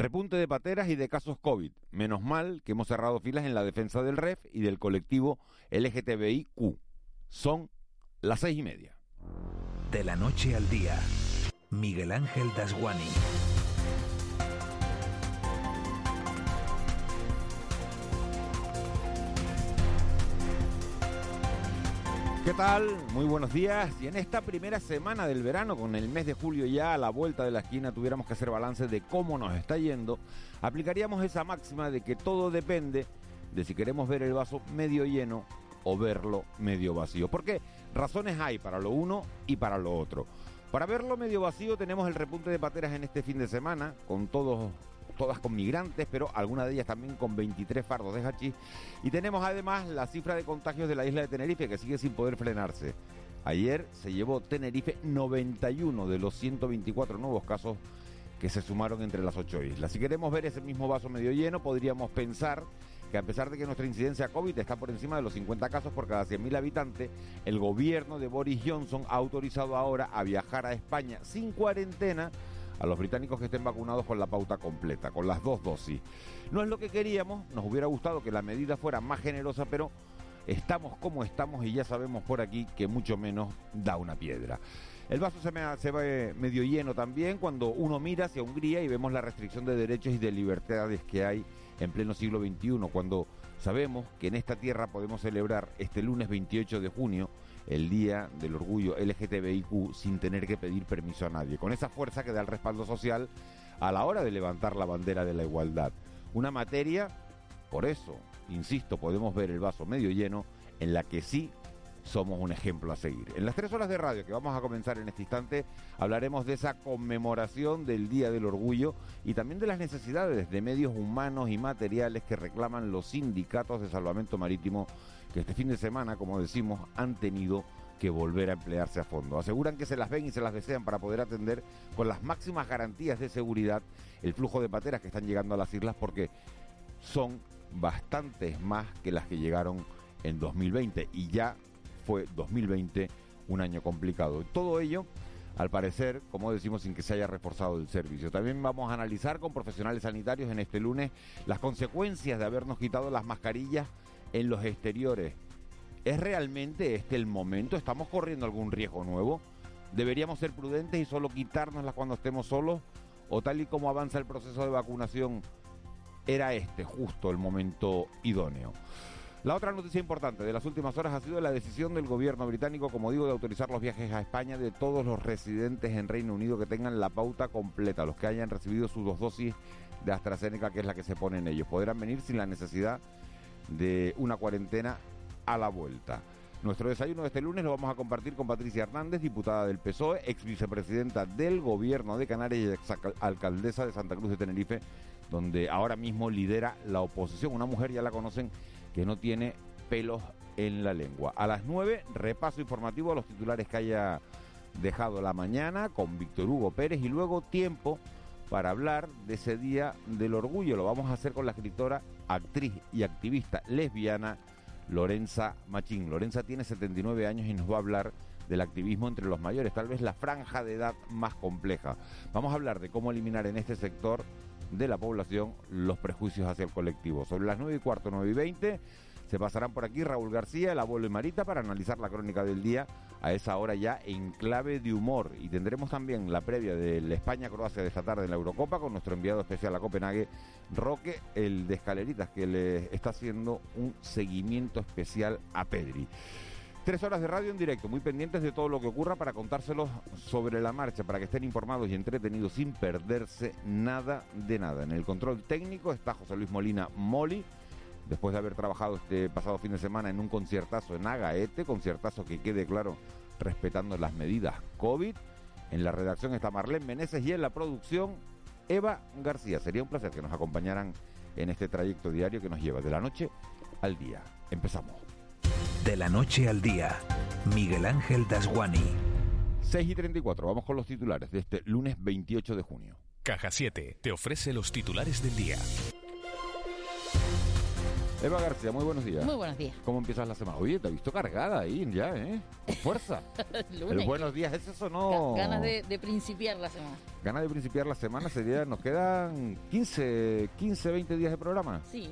Repunte de pateras y de casos COVID. Menos mal que hemos cerrado filas en la defensa del REF y del colectivo LGTBIQ. Son las seis y media. De la noche al día, Miguel Ángel Dasguani. ¿Qué tal? Muy buenos días. Y en esta primera semana del verano, con el mes de julio ya a la vuelta de la esquina, tuviéramos que hacer balance de cómo nos está yendo, aplicaríamos esa máxima de que todo depende de si queremos ver el vaso medio lleno o verlo medio vacío. Porque razones hay para lo uno y para lo otro. Para verlo medio vacío tenemos el repunte de pateras en este fin de semana, con todos todas con migrantes, pero algunas de ellas también con 23 fardos de hachís. Y tenemos además la cifra de contagios de la isla de Tenerife que sigue sin poder frenarse. Ayer se llevó Tenerife 91 de los 124 nuevos casos que se sumaron entre las ocho islas. Si queremos ver ese mismo vaso medio lleno, podríamos pensar que a pesar de que nuestra incidencia COVID está por encima de los 50 casos por cada 100.000 habitantes, el gobierno de Boris Johnson ha autorizado ahora a viajar a España sin cuarentena a los británicos que estén vacunados con la pauta completa, con las dos dosis. No es lo que queríamos, nos hubiera gustado que la medida fuera más generosa, pero estamos como estamos y ya sabemos por aquí que mucho menos da una piedra. El vaso se, me, se ve medio lleno también cuando uno mira hacia Hungría y vemos la restricción de derechos y de libertades que hay en pleno siglo XXI, cuando sabemos que en esta tierra podemos celebrar este lunes 28 de junio el Día del Orgullo LGTBIQ sin tener que pedir permiso a nadie, con esa fuerza que da el respaldo social a la hora de levantar la bandera de la igualdad. Una materia, por eso, insisto, podemos ver el vaso medio lleno, en la que sí somos un ejemplo a seguir. En las tres horas de radio que vamos a comenzar en este instante, hablaremos de esa conmemoración del Día del Orgullo y también de las necesidades de medios humanos y materiales que reclaman los sindicatos de salvamento marítimo que este fin de semana, como decimos, han tenido que volver a emplearse a fondo. Aseguran que se las ven y se las desean para poder atender con las máximas garantías de seguridad el flujo de pateras que están llegando a las islas porque son bastantes más que las que llegaron en 2020 y ya fue 2020 un año complicado. Todo ello, al parecer, como decimos, sin que se haya reforzado el servicio. También vamos a analizar con profesionales sanitarios en este lunes las consecuencias de habernos quitado las mascarillas en los exteriores. ¿Es realmente este el momento? ¿Estamos corriendo algún riesgo nuevo? ¿Deberíamos ser prudentes y solo quitárnoslas cuando estemos solos? ¿O tal y como avanza el proceso de vacunación, era este justo el momento idóneo? La otra noticia importante de las últimas horas ha sido la decisión del gobierno británico, como digo, de autorizar los viajes a España de todos los residentes en Reino Unido que tengan la pauta completa, los que hayan recibido sus dos dosis de AstraZeneca, que es la que se pone en ellos. Podrán venir sin la necesidad de una cuarentena a la vuelta. Nuestro desayuno de este lunes lo vamos a compartir con Patricia Hernández, diputada del PSOE, ex vicepresidenta del gobierno de Canarias y ex alcaldesa de Santa Cruz de Tenerife, donde ahora mismo lidera la oposición. Una mujer, ya la conocen, que no tiene pelos en la lengua. A las 9, repaso informativo a los titulares que haya dejado la mañana con Víctor Hugo Pérez y luego tiempo para hablar de ese Día del Orgullo. Lo vamos a hacer con la escritora, actriz y activista lesbiana Lorenza Machín. Lorenza tiene 79 años y nos va a hablar del activismo entre los mayores, tal vez la franja de edad más compleja. Vamos a hablar de cómo eliminar en este sector de la población los prejuicios hacia el colectivo. Sobre las 9 y cuarto, 9 y 20, se pasarán por aquí Raúl García, el abuelo y Marita para analizar la crónica del día a esa hora ya en clave de humor. Y tendremos también la previa de la España-Croacia de esta tarde en la Eurocopa con nuestro enviado especial a Copenhague, Roque, el de Escaleritas, que le está haciendo un seguimiento especial a Pedri. Tres horas de radio en directo, muy pendientes de todo lo que ocurra para contárselos sobre la marcha, para que estén informados y entretenidos sin perderse nada de nada. En el control técnico está José Luis Molina Moli, después de haber trabajado este pasado fin de semana en un conciertazo en Agaete, conciertazo que quede claro respetando las medidas COVID. En la redacción está Marlene Meneses y en la producción Eva García. Sería un placer que nos acompañaran en este trayecto diario que nos lleva de la noche al día. Empezamos. De la noche al día, Miguel Ángel Dasguani. 6 y 34, vamos con los titulares de este lunes 28 de junio. Caja 7 te ofrece los titulares del día. Eva García, muy buenos días. Muy buenos días. ¿Cómo empiezas la semana? Oye, te he visto cargada ahí ya, ¿eh? Con fuerza. El buenos días, ese sonó... Ganas de, de principiar la semana. Ganas de principiar la semana sería, nos quedan 15, 15, 20 días de programa. Sí.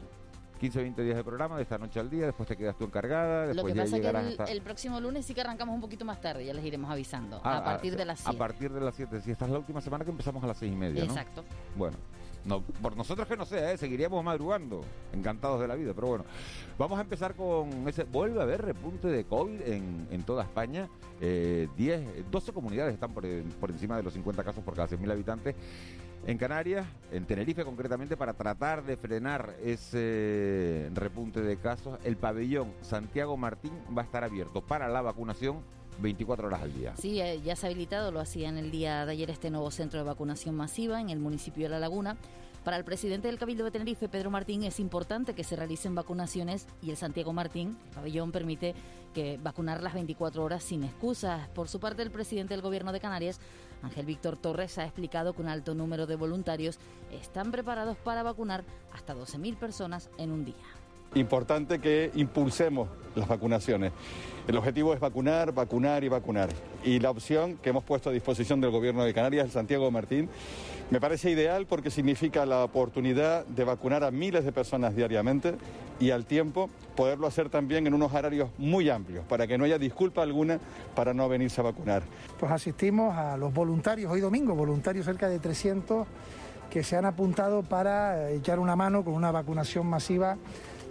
15, 20 días de programa, de esta noche al día, después te quedas tú encargada, Lo después que ya pasa es que el, hasta... el próximo lunes sí que arrancamos un poquito más tarde, ya les iremos avisando. Ah, a partir ah, de las A 7. partir de las 7. Si esta es la última semana que empezamos a las 6 y media, ¿no? Exacto. Bueno, no, por nosotros que no sea, ¿eh? seguiríamos madrugando, encantados de la vida, pero bueno. Vamos a empezar con ese, vuelve a haber repunte de COVID en, en toda España. Eh, 10, 12 comunidades están por, por encima de los 50 casos por cada 100.000 habitantes. En Canarias, en Tenerife concretamente, para tratar de frenar ese repunte de casos, el pabellón Santiago Martín va a estar abierto para la vacunación 24 horas al día. Sí, eh, ya se ha habilitado, lo hacía en el día de ayer este nuevo centro de vacunación masiva en el municipio de La Laguna. Para el presidente del Cabildo de Tenerife, Pedro Martín, es importante que se realicen vacunaciones y el Santiago Martín, el pabellón, permite que vacunar las 24 horas sin excusas. Por su parte, el presidente del Gobierno de Canarias, Ángel Víctor Torres, ha explicado que un alto número de voluntarios están preparados para vacunar hasta 12.000 personas en un día. Importante que impulsemos las vacunaciones. El objetivo es vacunar, vacunar y vacunar. Y la opción que hemos puesto a disposición del Gobierno de Canarias, el Santiago Martín, me parece ideal porque significa la oportunidad de vacunar a miles de personas diariamente y al tiempo poderlo hacer también en unos horarios muy amplios, para que no haya disculpa alguna para no venirse a vacunar. Pues asistimos a los voluntarios hoy domingo, voluntarios cerca de 300 que se han apuntado para echar una mano con una vacunación masiva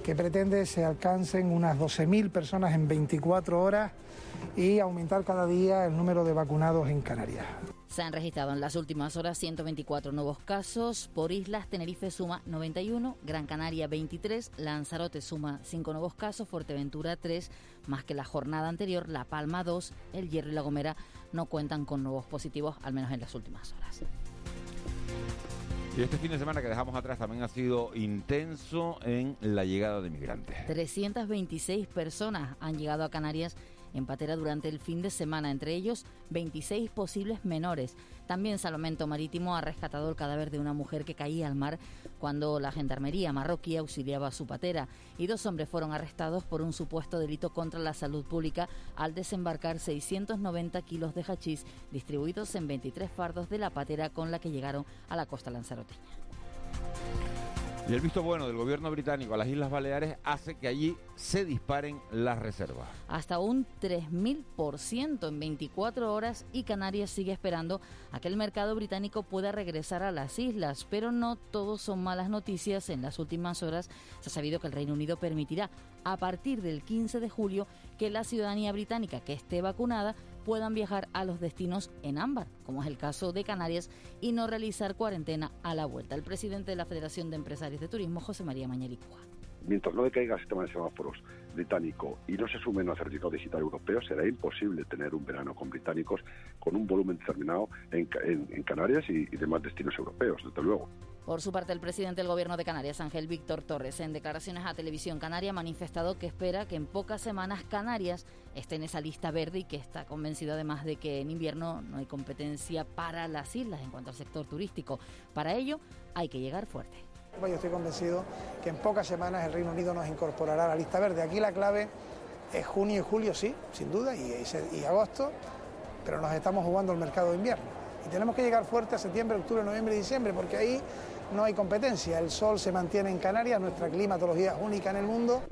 que pretende se alcancen unas 12.000 personas en 24 horas y aumentar cada día el número de vacunados en Canarias. Se han registrado en las últimas horas 124 nuevos casos. Por islas, Tenerife suma 91, Gran Canaria 23, Lanzarote suma 5 nuevos casos, Fuerteventura 3, más que la jornada anterior, La Palma 2, El Hierro y La Gomera no cuentan con nuevos positivos, al menos en las últimas horas. Y este fin de semana que dejamos atrás también ha sido intenso en la llegada de migrantes. 326 personas han llegado a Canarias en patera durante el fin de semana, entre ellos 26 posibles menores. También Salvamento Marítimo ha rescatado el cadáver de una mujer que caía al mar cuando la gendarmería marroquí auxiliaba a su patera y dos hombres fueron arrestados por un supuesto delito contra la salud pública al desembarcar 690 kilos de hachís distribuidos en 23 fardos de la patera con la que llegaron a la costa lanzaroteña. Y el visto bueno del gobierno británico a las Islas Baleares hace que allí se disparen las reservas. Hasta un 3.000% en 24 horas y Canarias sigue esperando a que el mercado británico pueda regresar a las islas. Pero no todos son malas noticias. En las últimas horas se ha sabido que el Reino Unido permitirá a partir del 15 de julio que la ciudadanía británica que esté vacunada puedan viajar a los destinos en ámbar, como es el caso de Canarias, y no realizar cuarentena a la vuelta. El presidente de la Federación de Empresarios de Turismo, José María Mañalicua. Mientras no decaiga el sistema de semáforos británico y no se sume un certificado digital europeo, será imposible tener un verano con británicos con un volumen determinado en Canarias y, y demás destinos europeos, desde luego. Por su parte, el presidente del Gobierno de Canarias, Ángel Víctor Torres, en declaraciones a Televisión Canaria, ha manifestado que espera que en pocas semanas Canarias esté en esa lista verde y que está convencido además de que en invierno no hay competencia para las islas en cuanto al sector turístico. Para ello, hay que llegar fuerte. Yo estoy convencido que en pocas semanas el Reino Unido nos incorporará a la lista verde. Aquí la clave es junio y julio, sí, sin duda, y, agosto, pero nos estamos jugando el mercado de invierno. Y tenemos que llegar fuerte a septiembre, octubre, noviembre y diciembre, porque ahí no hay competencia. El sol se mantiene en Canarias, nuestra climatología es única en el mundo.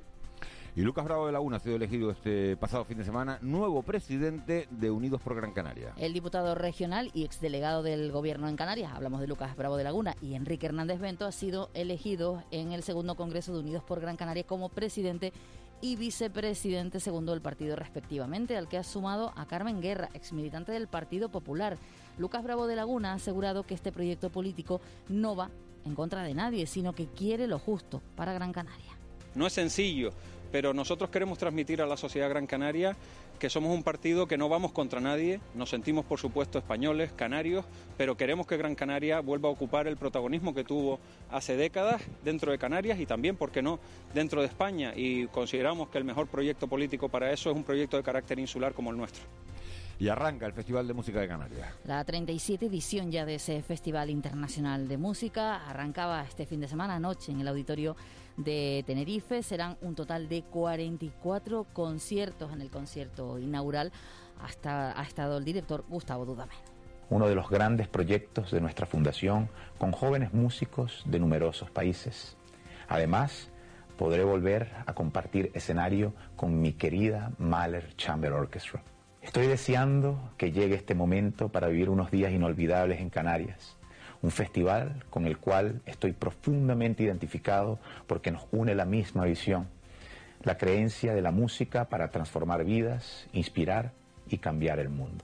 Y Lucas Bravo de Laguna ha sido elegido este pasado fin de semana nuevo presidente de Unidos por Gran Canaria. El diputado regional y exdelegado del gobierno en Canarias, hablamos de Lucas Bravo de Laguna, y Enrique Hernández Bento ha sido elegido en el segundo Congreso de Unidos por Gran Canaria como presidente y vicepresidente segundo del partido respectivamente, al que ha sumado a Carmen Guerra, exmilitante del Partido Popular. Lucas Bravo de Laguna ha asegurado que este proyecto político no va en contra de nadie, sino que quiere lo justo para Gran Canaria. No es sencillo, pero nosotros queremos transmitir a la sociedad gran canaria que somos un partido que no vamos contra nadie, nos sentimos por supuesto españoles, canarios, pero queremos que Gran Canaria vuelva a ocupar el protagonismo que tuvo hace décadas dentro de Canarias y también, ¿por qué no?, dentro de España y consideramos que el mejor proyecto político para eso es un proyecto de carácter insular como el nuestro. Y arranca el Festival de Música de Canarias. La 37 edición ya de ese Festival Internacional de Música arrancaba este fin de semana, anoche, en el auditorio de Tenerife. Serán un total de 44 conciertos en el concierto inaugural. Hasta ha estado el director Gustavo Dudamel. Uno de los grandes proyectos de nuestra fundación con jóvenes músicos de numerosos países. Además, podré volver a compartir escenario con mi querida Mahler Chamber Orchestra. Estoy deseando que llegue este momento para vivir unos días inolvidables en Canarias, un festival con el cual estoy profundamente identificado porque nos une la misma visión, la creencia de la música para transformar vidas, inspirar y cambiar el mundo.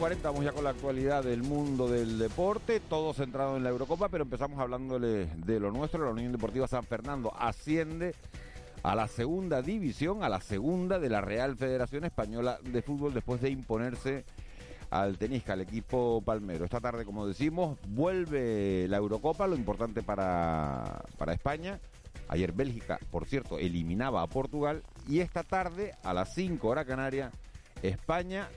6.40, vamos ya con la actualidad del mundo del deporte, todo centrado en la Eurocopa, pero empezamos hablándole de lo nuestro. La Unión Deportiva San Fernando asciende a la segunda división, a la segunda de la Real Federación Española de Fútbol después de imponerse al Tenisca, al equipo palmero. Esta tarde, como decimos, vuelve la Eurocopa, lo importante para, para España. Ayer Bélgica, por cierto, eliminaba a Portugal y esta tarde, a las 5 horas canaria, España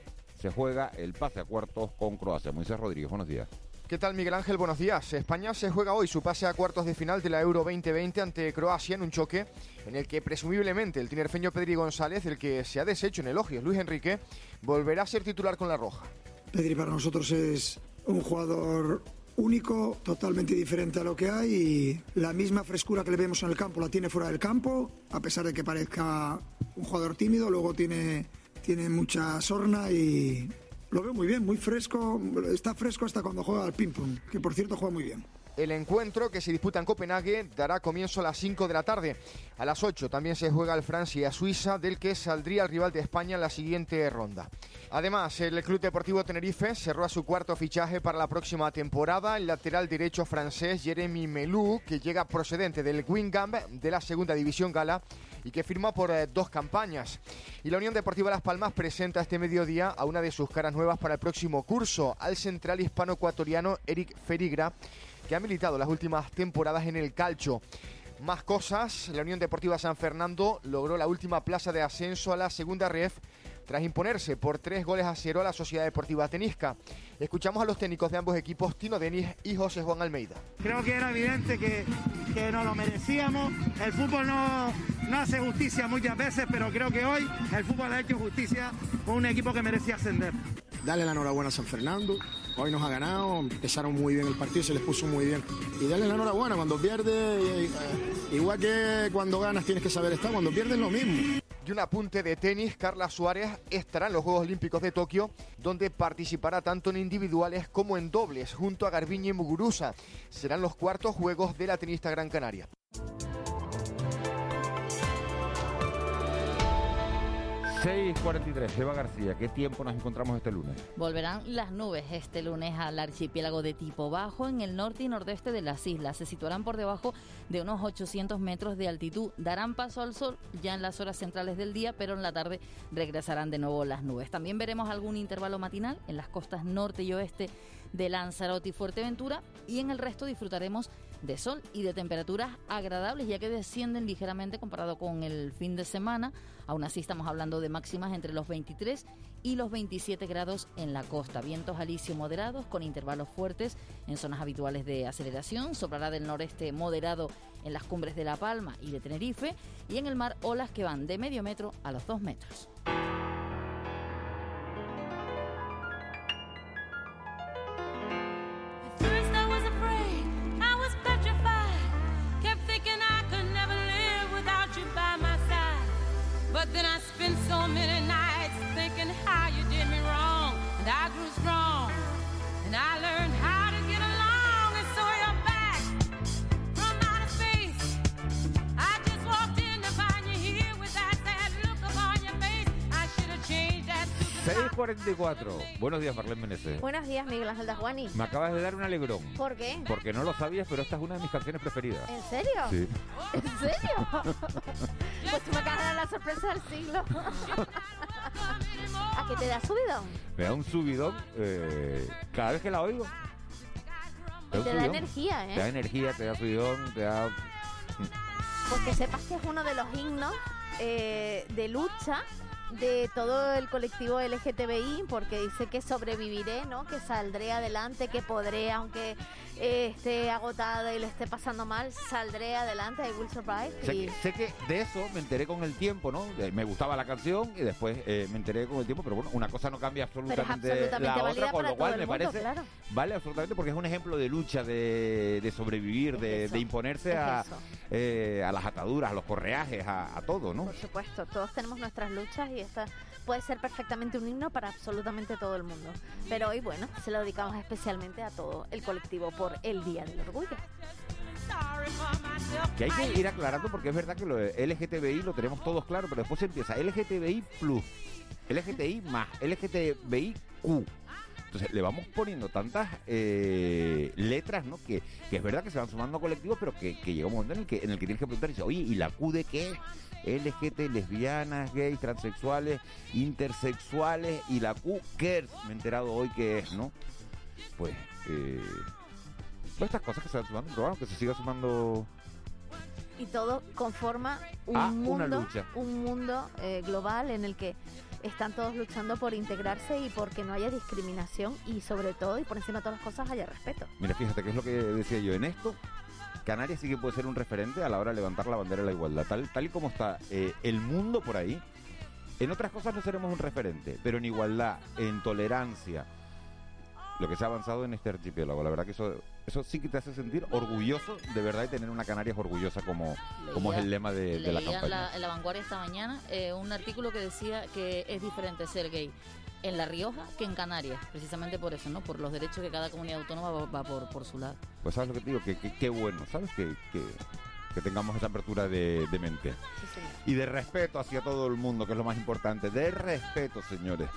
se juega el pase a cuartos con Croacia. Moisés Rodríguez, buenos días. ¿Qué tal Miguel Ángel? Buenos días. España se juega hoy su pase a cuartos de final de la Euro 2020 ante Croacia en un choque en el que presumiblemente el tinerfeño Pedri González, el que se ha deshecho en elogios Luis Enrique, volverá a ser titular con la roja. Pedri para nosotros es un jugador único, totalmente diferente a lo que hay y la misma frescura que le vemos en el campo la tiene fuera del campo, a pesar de que parezca un jugador tímido, luego tiene tiene mucha sorna y lo veo muy bien, muy fresco, está fresco hasta cuando juega al ping-pong, que por cierto juega muy bien. El encuentro que se disputa en Copenhague dará comienzo a las 5 de la tarde. A las 8 también se juega el Francia-Suiza, del que saldría el rival de España en la siguiente ronda. Además, el Club Deportivo Tenerife cerró a su cuarto fichaje para la próxima temporada, el lateral derecho francés Jeremy Melou, que llega procedente del Wingham de la segunda división gala y que firma por eh, dos campañas. Y la Unión Deportiva Las Palmas presenta este mediodía a una de sus caras nuevas para el próximo curso, al central hispano-ecuatoriano Eric Ferigra, que ha militado las últimas temporadas en el calcho. Más cosas, la Unión Deportiva San Fernando logró la última plaza de ascenso a la segunda ref tras imponerse por tres goles a cero a la Sociedad Deportiva Tenisca. Escuchamos a los técnicos de ambos equipos, Tino Denis y José Juan Almeida. Creo que era evidente que, que no lo merecíamos. El fútbol no, no hace justicia muchas veces, pero creo que hoy el fútbol ha hecho justicia con un equipo que merecía ascender. Dale la enhorabuena a San Fernando. Hoy nos ha ganado, empezaron muy bien el partido, se les puso muy bien. Y dale la enhorabuena, cuando pierde, igual que cuando ganas tienes que saber estar, cuando pierdes lo mismo. Y un apunte de tenis, Carla Suárez estará en los Juegos Olímpicos de Tokio, donde participará tanto en individuales como en dobles, junto a Garbiñe y Muguruza. Serán los cuartos Juegos de la tenista Gran Canaria. 6.43, Eva García, ¿qué tiempo nos encontramos este lunes? Volverán las nubes este lunes al archipiélago de tipo bajo en el norte y nordeste de las islas. Se situarán por debajo de unos 800 metros de altitud. Darán paso al sol ya en las horas centrales del día, pero en la tarde regresarán de nuevo las nubes. También veremos algún intervalo matinal en las costas norte y oeste de Lanzarote y Fuerteventura y en el resto disfrutaremos de sol y de temperaturas agradables ya que descienden ligeramente comparado con el fin de semana. Aún así estamos hablando de máximas entre los 23 y los 27 grados en la costa. Vientos alisio moderados con intervalos fuertes en zonas habituales de aceleración. Soplará del noreste moderado en las cumbres de La Palma y de Tenerife y en el mar olas que van de medio metro a los dos metros. 6.44. Buenos días, Marlene Menezes. Buenos días, Miguel Ángel Dasguani. Me acabas de dar un alegrón. ¿Por qué? Porque no lo sabías, pero esta es una de mis canciones preferidas. ¿En serio? Sí. ¿En serio? pues tú me acabas de dar la sorpresa del siglo. ¿A qué te da subidón? Me da un subidón eh, cada vez que la oigo. Te da energía, Te da ¿eh? energía, te da subidón, te da... Pues que sepas que es uno de los himnos eh, de lucha de todo el colectivo LGTBI porque dice que sobreviviré, ¿no? Que saldré adelante, que podré, aunque eh, esté agotada y le esté pasando mal, saldré adelante, I will survive. Sé Y que, sé que de eso me enteré con el tiempo, ¿no? De- Me gustaba la canción y después eh, me enteré con el tiempo, pero bueno, una cosa no cambia absolutamente, absolutamente la otra, con lo cual me mundo, parece claro. vale absolutamente porque es un ejemplo de lucha, de, de sobrevivir, de, imponerse es a, eh, a las ataduras, a los correajes, a, a todo, ¿no? Por supuesto, todos tenemos nuestras luchas y puede ser perfectamente un himno para absolutamente todo el mundo. Pero hoy, bueno, se lo dedicamos especialmente a todo el colectivo por el Día del Orgullo. Que hay que ir aclarando porque es verdad que lo de LGTBI lo tenemos todos claro, pero después empieza LGTBI plus, LGTBI más, LGTBI Q. Entonces le vamos poniendo tantas eh, letras, ¿no? Que, que es verdad que se van sumando colectivos, pero que, que llega un momento en el que en el que tienes que preguntar y dices, oye, ¿y la Q de qué? LGT, lesbianas, gays, transexuales, intersexuales y la Q, ¿qué? Me he enterado hoy que es, ¿no? Pues, eh, todas estas cosas que se van sumando, pero que se siga sumando Y todo conforma un Ah, una mundo, lucha. un mundo eh, global en el que están todos luchando por integrarse y porque no haya discriminación y sobre todo y por encima de todas las cosas haya respeto. Mira, fíjate que es lo que decía yo. En esto, Canarias sí que puede ser un referente a la hora de levantar la bandera de la igualdad. Tal, tal y como está eh, el mundo por ahí, en otras cosas no seremos un referente, pero en igualdad, en tolerancia, lo que se ha avanzado en este archipiélago. La verdad que eso, eso sí que te hace sentir orgulloso de verdad de tener una Canarias orgullosa como, como es el lema de, de la campaña. la, en la vanguardia esta mañana eh, un artículo que decía que es diferente ser gay en La Rioja que en Canarias, precisamente por eso, ¿no? Por los derechos que cada comunidad autónoma va, va por, por su lado. Pues sabes lo que te digo, que- qué bueno, ¿sabes? Que, que, que tengamos esa apertura de, de mente. Y de respeto hacia todo el mundo, que es lo más importante. De respeto, señores.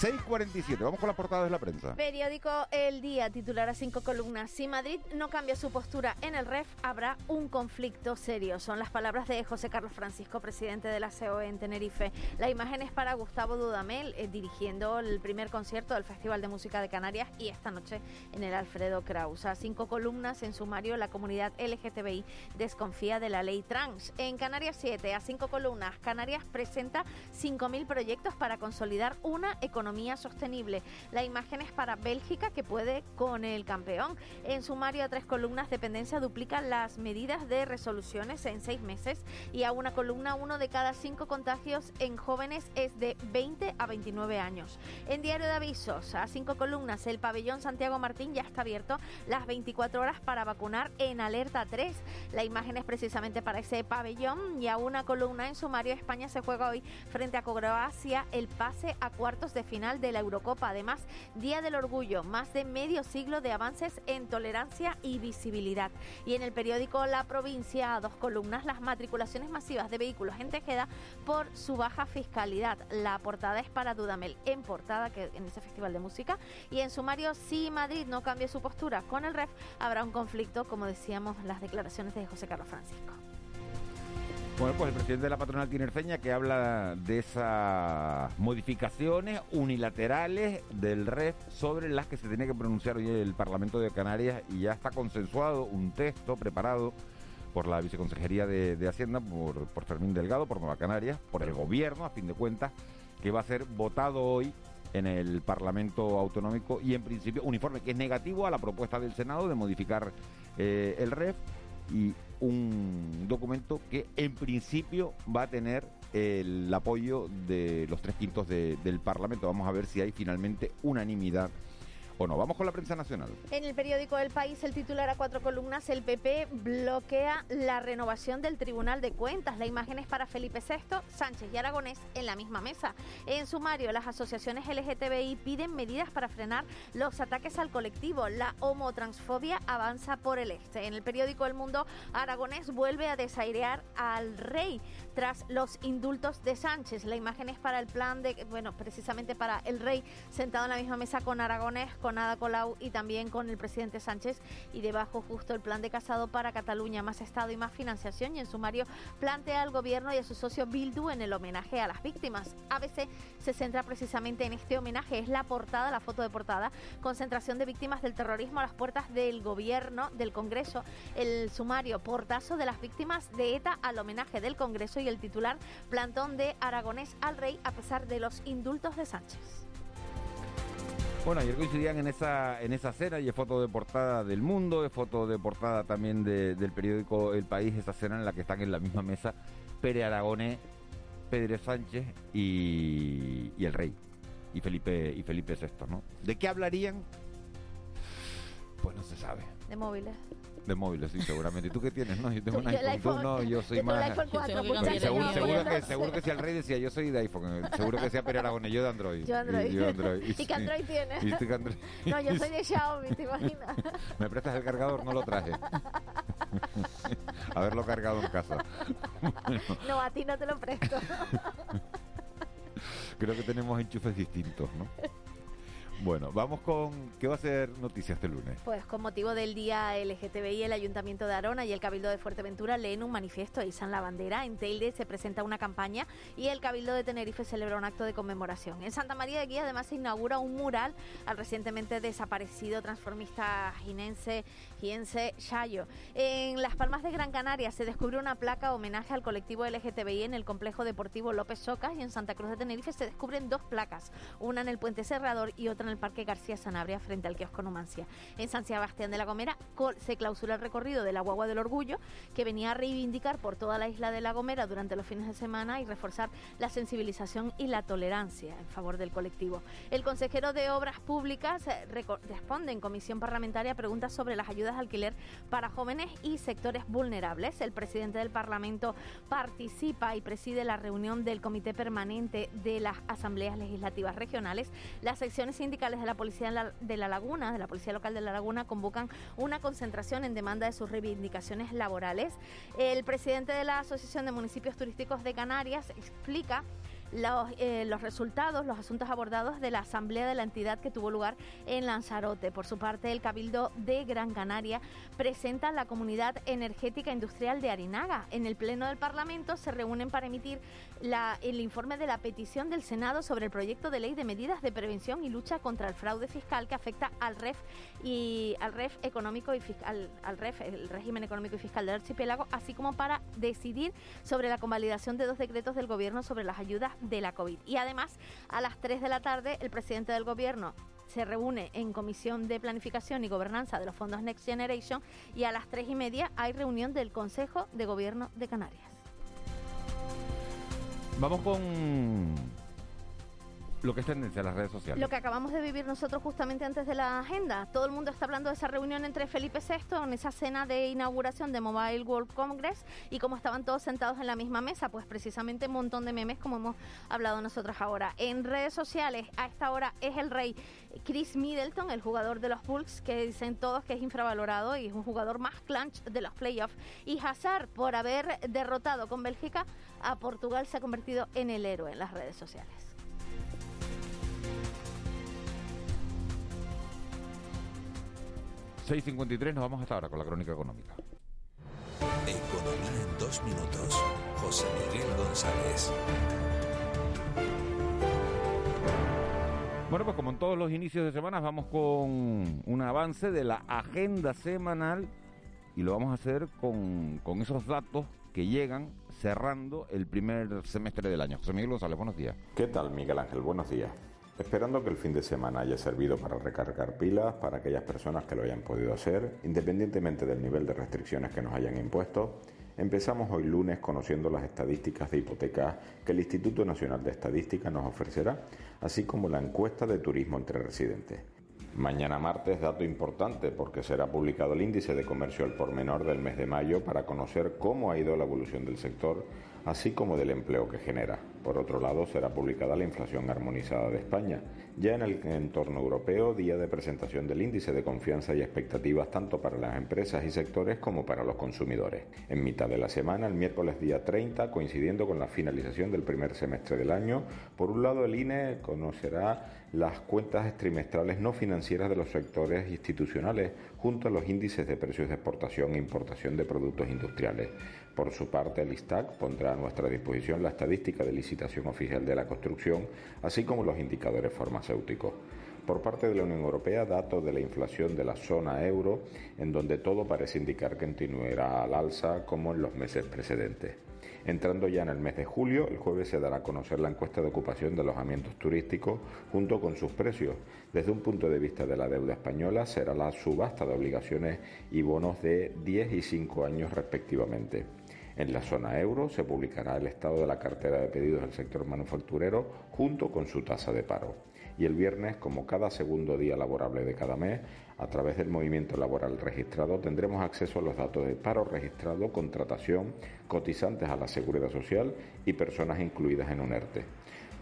6.47, vamos con la portada de la prensa. Periódico El Día titular a cinco columnas. Si Madrid no cambia su postura en el REF, habrá un conflicto serio. Son las palabras de José Carlos Francisco, presidente de la COE en Tenerife. La imagen es para Gustavo Dudamel, eh, dirigiendo el primer concierto del Festival de Música de Canarias y esta noche en el Alfredo Kraus. A cinco columnas en sumario, la comunidad LGTBI desconfía de la ley trans. En Canarias 7, a cinco columnas, Canarias presenta 5.000 proyectos para consolidar una economía sostenible. La imagen es para Bélgica, que puede con el campeón. En sumario, a tres columnas, dependencia duplica las medidas de resoluciones en seis meses. Y a una columna, uno de cada cinco contagios en jóvenes es de 20 a 29 años. En diario de avisos, a cinco columnas, el pabellón Santiago Martín ya está abierto las 24 horas para vacunar en alerta 3. La imagen es precisamente para ese pabellón y a una columna en sumario España se juega hoy frente a Croacia el pase a cuartos de final de la Eurocopa. Además, Día del Orgullo, más de medio siglo de avances en tolerancia y visibilidad. Y en el periódico La Provincia, a dos columnas, las matriculaciones masivas de vehículos en Tejeda por su baja fiscalidad. La portada es para Dudamel en portada que en ese festival de música y en sumario si Madrid no cambia su postura con el REF habrá un conflicto como decíamos las declaraciones de José Carlos Bueno, pues el presidente de la patronal tinerfeña que habla de esas modificaciones unilaterales del REF sobre las que se tiene que pronunciar hoy el Parlamento de Canarias y ya está consensuado un texto preparado por la Viceconsejería de, Hacienda, por, por Fermín Delgado, por Nueva Canarias, por el gobierno, a fin de cuentas, que va a ser votado hoy en el Parlamento Autonómico y en principio un informe que es negativo a la propuesta del Senado de modificar eh, el REF y un documento que en principio va a tener el apoyo de los tres quintos de- del Parlamento. Vamos a ver si hay finalmente unanimidad o. Vamos con la prensa nacional. En el periódico El País, el titular a cuatro columnas, el PP bloquea la renovación del Tribunal de Cuentas. La imagen es para Felipe VI, Sánchez y Aragonés en la misma mesa. En sumario, las asociaciones LGTBI piden medidas para frenar los ataques al colectivo. La homotransfobia avanza por el este. En el periódico El Mundo, Aragonés vuelve a desairear al rey. Tras los indultos de Sánchez. La imagen es para el plan de, bueno, precisamente para el rey sentado en la misma mesa con Aragonés, con Ada Colau y también con el presidente Sánchez. Y debajo justo el plan de Casado para Cataluña, más Estado y más financiación. Y en sumario plantea al gobierno y a su socio Bildu en el homenaje a las víctimas. ABC se centra precisamente en este homenaje, es la portada, la foto de portada, concentración de víctimas del terrorismo a las puertas del gobierno, del Congreso, el sumario, portazo de las víctimas de ETA al homenaje del Congreso y el titular, plantón de Aragonés al rey a pesar de los indultos de Sánchez. Bueno, ayer coincidían en esa, en esa cena y es foto de portada del mundo, es foto de portada también de- del periódico El País, esa cena en la que están en la misma mesa Pere Aragonés, Pedro Sánchez y, y el rey, y Felipe, y Felipe VI, ¿no? ¿De qué hablarían? Pues no se sabe. De móviles. De móviles, sí, seguramente. ¿Y tú qué tienes? No, yo tengo un iPhone. Tú no, yo soy el más... iPhone 4, Bueno, muchacha, seguro, yo seguro no que, seguro que si el rey decía yo soy de iPhone, seguro que sea Pere Aragonés, yo de Android. Yo Android. Y, yo Android. ¿Y qué Android tienes? ¿Y tú qué Android? No, yo soy de Xiaomi, ¿te imaginas? ¿Me prestas el cargador? No lo traje. Haberlo cargado en casa. Bueno, No, a ti no te lo presto. creo que tenemos enchufes distintos, ¿no? Bueno, vamos con... ¿Qué va a ser noticia este lunes? Pues con motivo del día LGTBI, el Ayuntamiento de Arona y el Cabildo de Fuerteventura leen un manifiesto e izan la bandera. En Teilde se presenta una campaña y el Cabildo de Tenerife celebra un acto de conmemoración. En Santa María de Guía además se inaugura un mural al recientemente desaparecido transformista jinense, jiense. En Las Palmas de Gran Canaria se descubre una placa homenaje al colectivo LGTBI en el complejo deportivo López Socas y en Santa Cruz de Tenerife se descubren dos placas, una en el puente Serrador y otra en el Parque García Sanabria frente al kiosco Numancia. En San Sebastián de la Gomera se clausura el recorrido de la Guagua del Orgullo que venía a reivindicar por toda la isla de La Gomera durante los fines de semana y reforzar la sensibilización y la tolerancia en favor del colectivo. El consejero de Obras Públicas eh, responde en comisión parlamentaria preguntas sobre las ayudas de alquiler para jóvenes y sectores vulnerables. El presidente del Parlamento participa y preside la reunión del Comité Permanente de las Asambleas Legislativas Regionales. Las secciones sindicales de la Policía de la- Laguna, de la Policía Local de la Laguna, convocan una concentración en demanda de sus reivindicaciones laborales. El presidente de la Asociación de Municipios Turísticos de Canarias explica los, eh, los resultados, los asuntos abordados de la asamblea de la entidad que tuvo lugar en Lanzarote. Por su parte, el Cabildo de Gran Canaria presenta la Comunidad Energética Industrial de Arinaga. En el Pleno del Parlamento se reúnen para emitir el informe de la petición del Senado sobre el proyecto de ley de medidas de prevención y lucha contra el fraude fiscal que afecta al REF y al REF económico y fiscal, al REF, el régimen económico y fiscal del archipiélago, así como para decidir sobre la convalidación de dos decretos del gobierno sobre las ayudas de la COVID. Y además, a las 3 de la tarde, el presidente del gobierno se reúne en Comisión de Planificación y Gobernanza de los fondos Next Generation y a las 3 y media hay reunión del Consejo de Gobierno de Canarias. Vamos con lo que es tendencia en las redes sociales. Lo que acabamos de vivir nosotros justamente antes de la agenda. Todo el mundo está hablando de esa reunión entre Felipe VI en esa cena de inauguración de Mobile World Congress y cómo estaban todos sentados en la misma mesa. Pues precisamente un montón de memes como hemos hablado nosotros ahora. En redes sociales a esta hora es el rey Chris Middleton, el jugador de los Bulls, que dicen todos que es infravalorado y es un jugador más clutch de los playoffs. Y Hazard, por haber derrotado con Bélgica a Portugal, se ha convertido en el héroe en las redes sociales. 6.53, nos vamos hasta ahora con la crónica económica. Economía en dos minutos. José Miguel González. Bueno, pues como en todos los inicios de semana, vamos con un avance de la agenda semanal y lo vamos a hacer con, con esos datos que llegan cerrando el primer semestre del año. José Miguel González, buenos días. ¿Qué tal, Miguel Ángel? Buenos días. Esperando que el fin de semana haya servido para recargar pilas para aquellas personas que lo hayan podido hacer, independientemente del nivel de restricciones que nos hayan impuesto, empezamos hoy lunes conociendo las estadísticas de hipotecas que el Instituto Nacional de Estadística nos ofrecerá, así como la encuesta de turismo entre residentes. Mañana martes, dato importante porque será publicado el índice de comercio al por menor del mes de mayo para conocer cómo ha ido la evolución del sector, así como del empleo que genera. Por otro lado, será publicada la inflación armonizada de España. Ya en el entorno europeo, día de presentación del índice de confianza y expectativas tanto para las empresas y sectores como para los consumidores. En mitad de la semana, el miércoles día 30, coincidiendo con la finalización del primer semestre del año, por un lado el INE conocerá las cuentas trimestrales no financieras de los sectores institucionales junto a los índices de precios de exportación e importación de productos industriales. Por su parte, el ISTAC pondrá a nuestra disposición la estadística de licitación oficial de la construcción, así como los indicadores farmacéuticos. Por parte de la Unión Europea, datos de la inflación de la zona euro, en donde todo parece indicar que continuará al alza como en los meses precedentes. Entrando ya en el mes de julio, el jueves se dará a conocer la encuesta de ocupación de alojamientos turísticos junto con sus precios. Desde un punto de vista de la deuda española, será la subasta de obligaciones y bonos de 10 y 5 años respectivamente. En la zona euro se publicará el estado de la cartera de pedidos del sector manufacturero junto con su tasa de paro. Y el viernes, como cada segundo día laborable de cada mes, a través del movimiento laboral registrado tendremos acceso a los datos de paro registrado, contratación, cotizantes a la seguridad social y personas incluidas en un ERTE.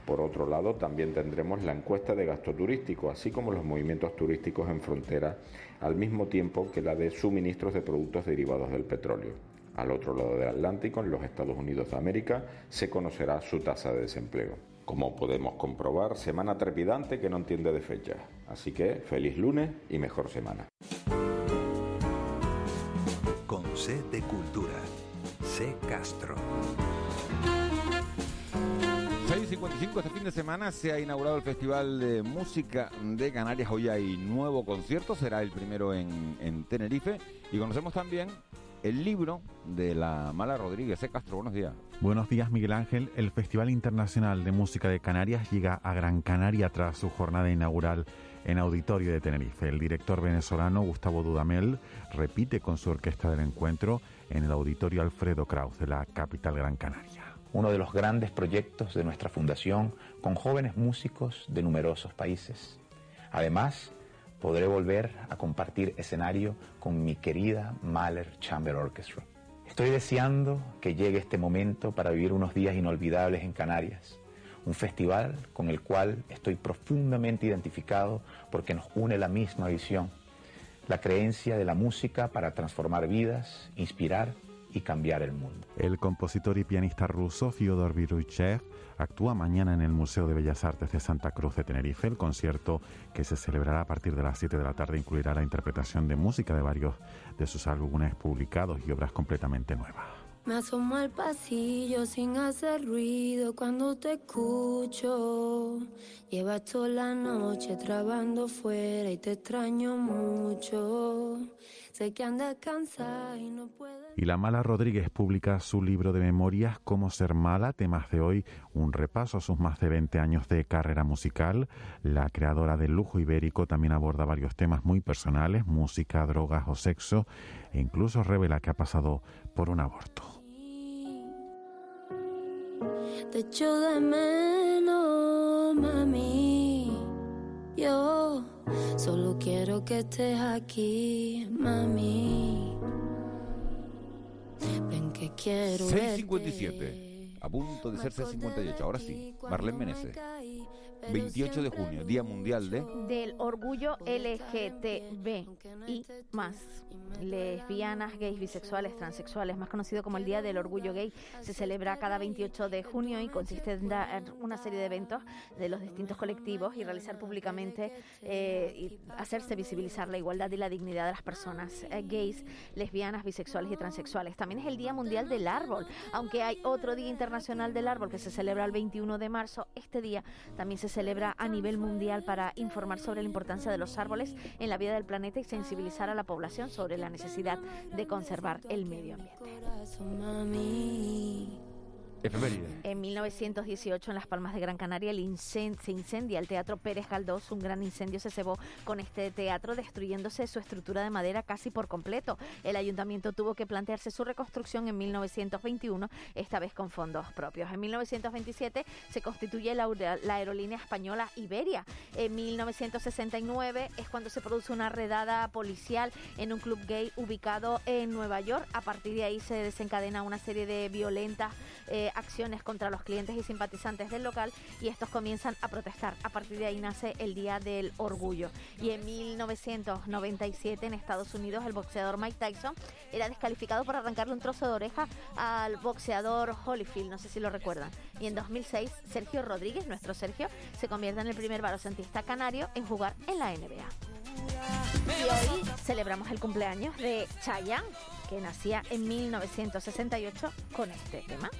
Por otro lado, también tendremos la encuesta de gasto turístico, así como los movimientos turísticos en frontera, al mismo tiempo que la de suministros de productos derivados del petróleo. Al otro lado del Atlántico, en los Estados Unidos de América, se conocerá su tasa de desempleo. Como podemos comprobar, semana trepidante que no entiende de fecha. Así que feliz lunes y mejor semana. Con C de Cultura. C Castro. 6.55 este fin de semana se ha inaugurado el Festival de Música de Canarias. Hoy hay nuevo concierto, será el primero en, en Tenerife. Y conocemos también el libro de la Mala Rodríguez. C. Castro, buenos días. Buenos días, Miguel Ángel. El Festival Internacional de Música de Canarias llega a Gran Canaria tras su jornada inaugural en Auditorio de Tenerife. El director venezolano Gustavo Dudamel repite con su orquesta del encuentro en el Auditorio Alfredo Kraus de la capital Gran Canaria. Uno de los grandes proyectos de nuestra fundación con jóvenes músicos de numerosos países. Además, podré volver a compartir escenario con mi querida Mahler Chamber Orchestra. Estoy deseando que llegue este momento para vivir unos días inolvidables en Canarias, un festival con el cual estoy profundamente identificado porque nos une la misma visión, la creencia de la música para transformar vidas, inspirar y cambiar el mundo. El compositor y pianista ruso Fyodor Viruchev actúa mañana en el Museo de Bellas Artes de Santa Cruz de Tenerife. El concierto que se celebrará a partir de las 7 de la tarde incluirá la interpretación de música de varios de sus álbumes publicados y obras completamente nuevas. Me asomo al pasillo sin hacer ruido cuando te escucho. Llevas toda la noche trabajando fuera y te extraño mucho. Sé que andas cansada y no puedes. Y la Mala Rodríguez publica su libro de memorias Cómo ser mala, temas de hoy, un repaso a sus más de 20 años de carrera musical. La creadora del lujo ibérico también aborda varios temas muy personales, música, drogas o sexo, e incluso revela que ha pasado por un aborto. Te echo de menos, mami. Yo solo quiero que estés aquí, mami. Ven que quiero 6.57. A punto de ser 6.58. Ahora sí. Marlene Menezes. 28 de junio, Día Mundial de... Del orgullo LGTB y más. Lesbianas, gays, bisexuales, transexuales, más conocido como el Día del Orgullo Gay, se celebra cada 28 de junio y consiste en dar una serie de eventos de los distintos colectivos y realizar públicamente eh, y hacerse visibilizar la igualdad y la dignidad de las personas eh, gays, lesbianas, bisexuales y transexuales. También es el Día Mundial del Árbol, aunque hay otro Día Internacional del Árbol que se celebra el 21 de marzo. Este día también se celebra a nivel mundial para informar sobre la importancia de los árboles en la vida del planeta y sensibilizar a la población sobre la necesidad de conservar el medio ambiente. En 1918, en Las Palmas de Gran Canaria, el incen- se incendia el Teatro Pérez Galdós. Un gran incendio se cebó con este teatro, destruyéndose su estructura de madera casi por completo. El ayuntamiento tuvo que plantearse su reconstrucción en 1921, esta vez con fondos propios. En 1927 se constituye la aerolínea española Iberia. En 1969 es cuando se produce una redada policial en un club gay ubicado en Nueva York. A partir de ahí se desencadena una serie de violentas eh, de acciones contra los clientes y simpatizantes del local y estos comienzan a protestar. A partir de ahí nace el Día del Orgullo. Y en 1997 en Estados Unidos el boxeador Mike Tyson era descalificado por arrancarle un trozo de oreja al boxeador Holyfield, no sé si lo recuerdan. Y en 2006 Sergio Rodríguez, nuestro Sergio, se convierte en el primer balocentista canario en jugar en la NBA. Y hoy celebramos el cumpleaños de Chayanne, que nacía en 1968 con este tema.